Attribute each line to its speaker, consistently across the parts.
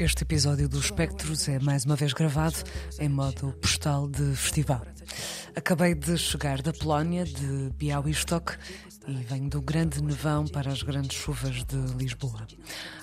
Speaker 1: Este episódio do Espectros é mais uma vez gravado em modo postal de festival. Acabei de chegar da Polónia, de Białystok, e venho do grande nevão para as grandes chuvas de Lisboa.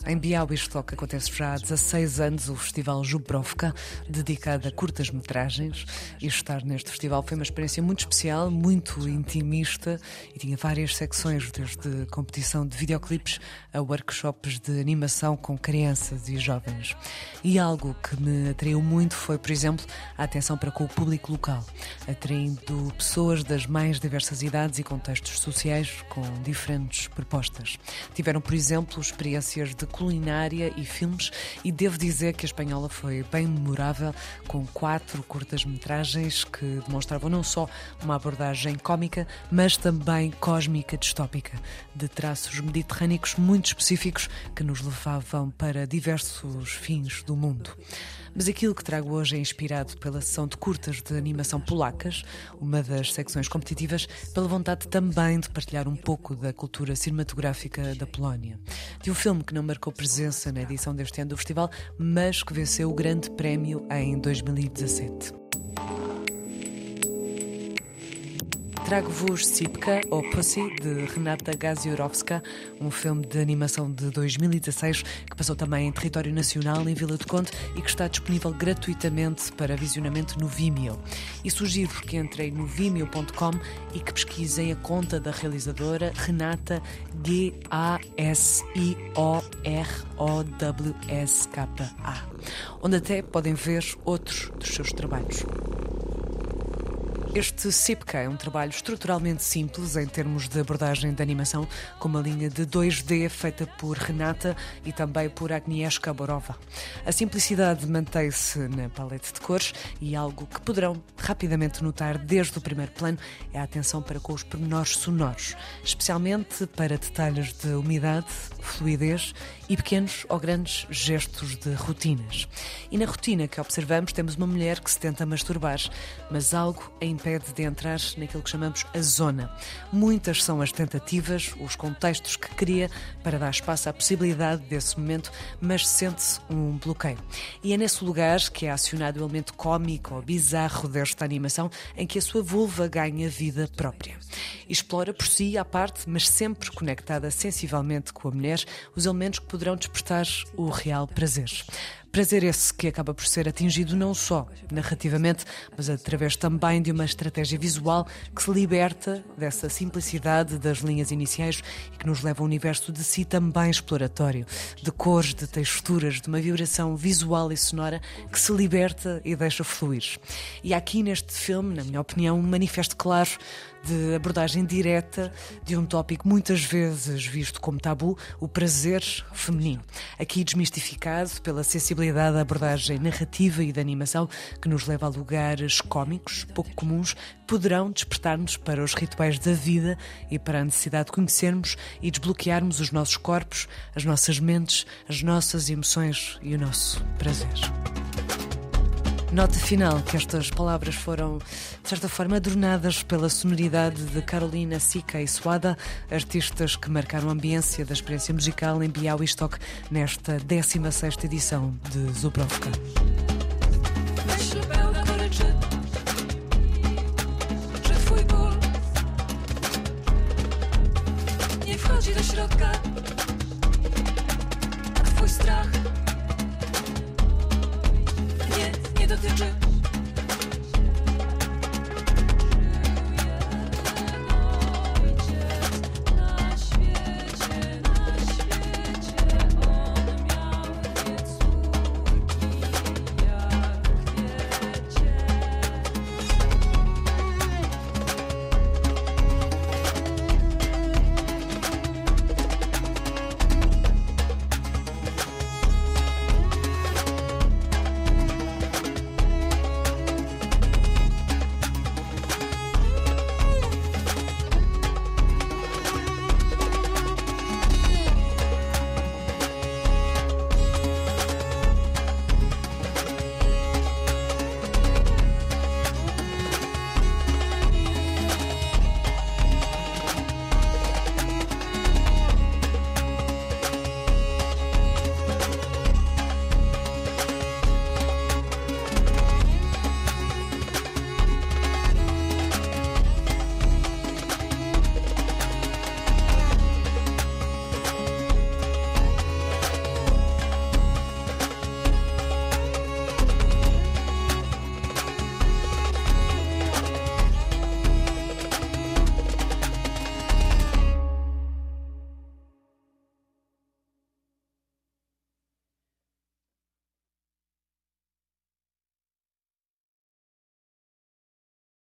Speaker 1: Em Białystok acontece já há 16 anos o Festival Jubrovka, dedicado a curtas-metragens, e estar neste festival foi uma experiência muito especial, muito intimista, e tinha várias secções, desde competição de videoclipes a workshops de animação com crianças e jovens. E algo que me atraiu muito foi, por exemplo, a atenção para com o público local, atraindo pessoas das mais diversas idades e contextos sociais com diferentes propostas. Tiveram, por exemplo, experiências de culinária e filmes, e devo dizer que a espanhola foi bem memorável, com quatro curtas-metragens que demonstravam não só uma abordagem cómica, mas também cósmica distópica, de traços mediterrânicos muito específicos que nos levavam para diversos fins do mundo. Mas aquilo que trago hoje é inspirado pela sessão de curtas de animação polacas, uma das secções competitivas, pela vontade também de partilhar um pouco da cultura cinematográfica da Polónia. De um filme que não marcou presença na edição deste ano do festival, mas que venceu o grande prémio em 2017. Trago-vos Sipka, ou Pussy, de Renata Gaziorowska, um filme de animação de 2016 que passou também em território nacional, em Vila do Conde, e que está disponível gratuitamente para visionamento no Vimeo. E sugiro que entrem no vimeo.com e que pesquisem a conta da realizadora Renata G-A-S-I-O-R-O-W-S-K-A, onde até podem ver outros dos seus trabalhos. Este Sipka é um trabalho estruturalmente simples em termos de abordagem de animação, com uma linha de 2D feita por Renata e também por Agnieszka Borova. A simplicidade mantém-se na paleta de cores e algo que poderão rapidamente notar desde o primeiro plano é a atenção para com os pormenores sonoros, especialmente para detalhes de umidade, fluidez e pequenos ou grandes gestos de rotinas. E na rotina que observamos temos uma mulher que se tenta masturbar, mas algo a impede de entrar naquilo que chamamos a zona. Muitas são as tentativas, os contextos que cria para dar espaço à possibilidade desse momento, mas sente-se um bloqueio. E é nesse lugar que é acionado o elemento cómico ou bizarro desta animação, em que a sua vulva ganha vida própria. Explora por si à parte, mas sempre conectada sensivelmente com a mulher, os elementos que poderão despertar o real prazer. Prazer esse que acaba por ser atingido não só narrativamente, mas através também de uma estratégia visual que se liberta dessa simplicidade das linhas iniciais e que nos leva a um universo de si também exploratório, de cores, de texturas, de uma vibração visual e sonora que se liberta e deixa fluir. E aqui neste filme, na minha opinião, um manifesto claro de abordagem direta de um tópico muitas vezes visto como tabu, o prazer feminino. Aqui desmistificado pela sensibilidade da abordagem narrativa e da animação que nos leva a lugares cómicos, pouco comuns, poderão despertar-nos para os rituais da vida e para a necessidade de conhecermos e desbloquearmos os nossos corpos, as nossas mentes, as nossas emoções e o nosso prazer. Nota final que estas palavras foram, de certa forma, adornadas pela sonoridade de Carolina Sica e Suada, artistas que marcaram a ambiência da experiência musical em Białystok nesta 16 edição de Zubrovka. to do.